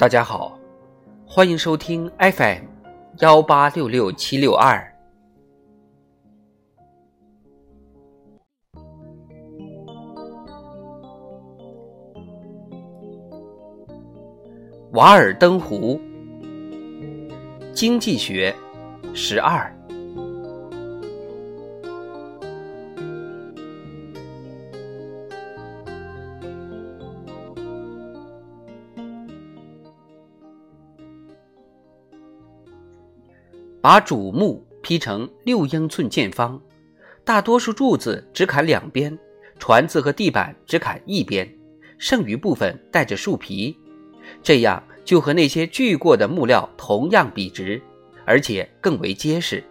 大家好，欢迎收听 FM 幺八六六七六二。《瓦尔登湖》经济学十二。把主木劈成六英寸见方，大多数柱子只砍两边，船子和地板只砍一边，剩余部分带着树皮，这样就和那些锯过的木料同样笔直，而且更为结实。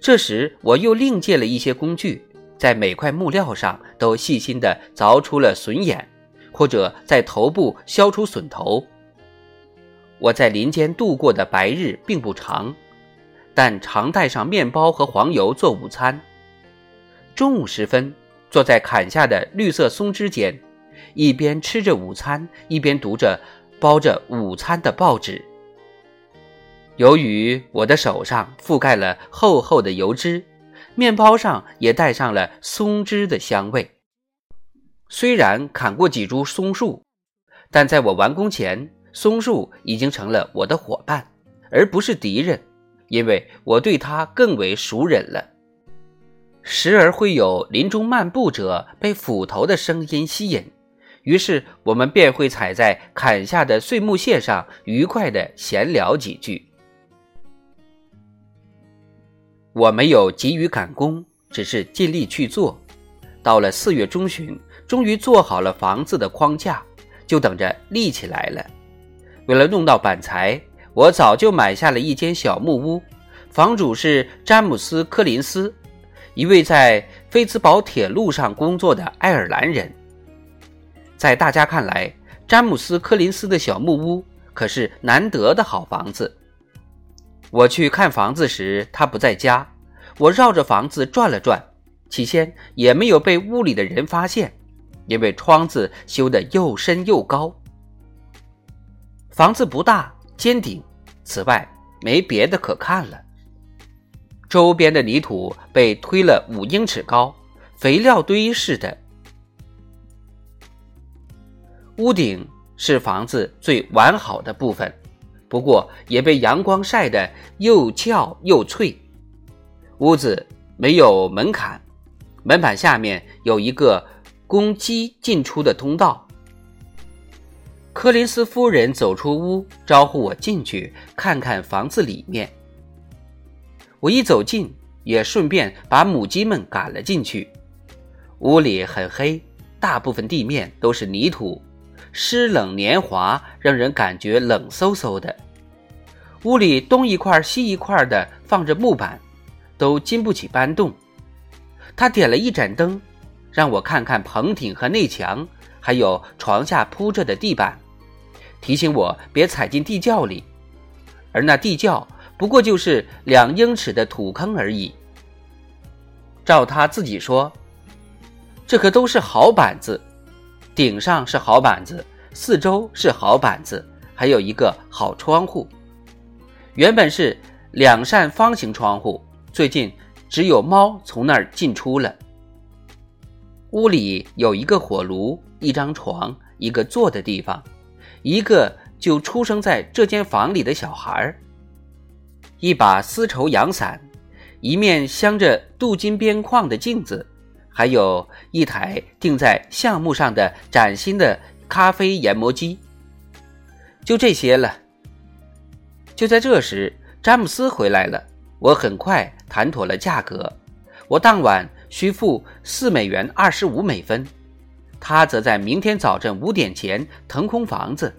这时，我又另借了一些工具，在每块木料上都细心地凿出了笋眼，或者在头部削出笋头。我在林间度过的白日并不长，但常带上面包和黄油做午餐。中午时分，坐在砍下的绿色松枝间，一边吃着午餐，一边读着包着午餐的报纸。由于我的手上覆盖了厚厚的油脂，面包上也带上了松枝的香味。虽然砍过几株松树，但在我完工前。松树已经成了我的伙伴，而不是敌人，因为我对它更为熟稔了。时而会有林中漫步者被斧头的声音吸引，于是我们便会踩在砍下的碎木屑上，愉快地闲聊几句。我没有急于赶工，只是尽力去做。到了四月中旬，终于做好了房子的框架，就等着立起来了。为了弄到板材，我早就买下了一间小木屋，房主是詹姆斯·柯林斯，一位在菲茨堡铁路上工作的爱尔兰人。在大家看来，詹姆斯·柯林斯的小木屋可是难得的好房子。我去看房子时，他不在家。我绕着房子转了转，起先也没有被屋里的人发现，因为窗子修得又深又高。房子不大，尖顶，此外没别的可看了。周边的泥土被推了五英尺高，肥料堆似的。屋顶是房子最完好的部分，不过也被阳光晒得又翘又脆。屋子没有门槛，门板下面有一个公鸡进出的通道。柯林斯夫人走出屋，招呼我进去看看房子里面。我一走近，也顺便把母鸡们赶了进去。屋里很黑，大部分地面都是泥土，湿冷黏滑，让人感觉冷飕飕的。屋里东一块西一块的放着木板，都经不起搬动。他点了一盏灯，让我看看棚顶和内墙，还有床下铺着的地板。提醒我别踩进地窖里，而那地窖不过就是两英尺的土坑而已。照他自己说，这可都是好板子，顶上是好板子，四周是好板子，还有一个好窗户。原本是两扇方形窗户，最近只有猫从那儿进出了。屋里有一个火炉，一张床，一个坐的地方。一个就出生在这间房里的小孩一把丝绸阳伞，一面镶着镀金边框的镜子，还有一台钉在橡木上的崭新的咖啡研磨机，就这些了。就在这时，詹姆斯回来了。我很快谈妥了价格，我当晚需付四美元二十五美分。他则在明天早晨五点前腾空房子，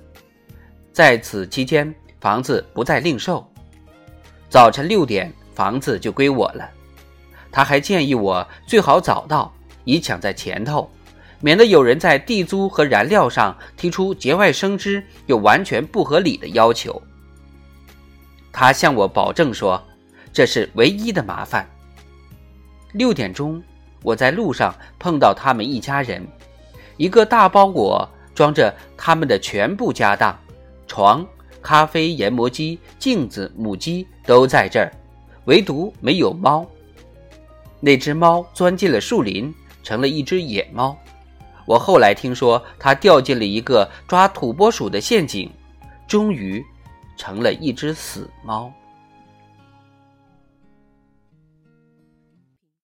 在此期间，房子不再另售。早晨六点，房子就归我了。他还建议我最好早到，以抢在前头，免得有人在地租和燃料上提出节外生枝又完全不合理的要求。他向我保证说，这是唯一的麻烦。六点钟，我在路上碰到他们一家人。一个大包裹装着他们的全部家当，床、咖啡研磨机、镜子、母鸡都在这儿，唯独没有猫。那只猫钻进了树林，成了一只野猫。我后来听说，它掉进了一个抓土拨鼠的陷阱，终于成了一只死猫。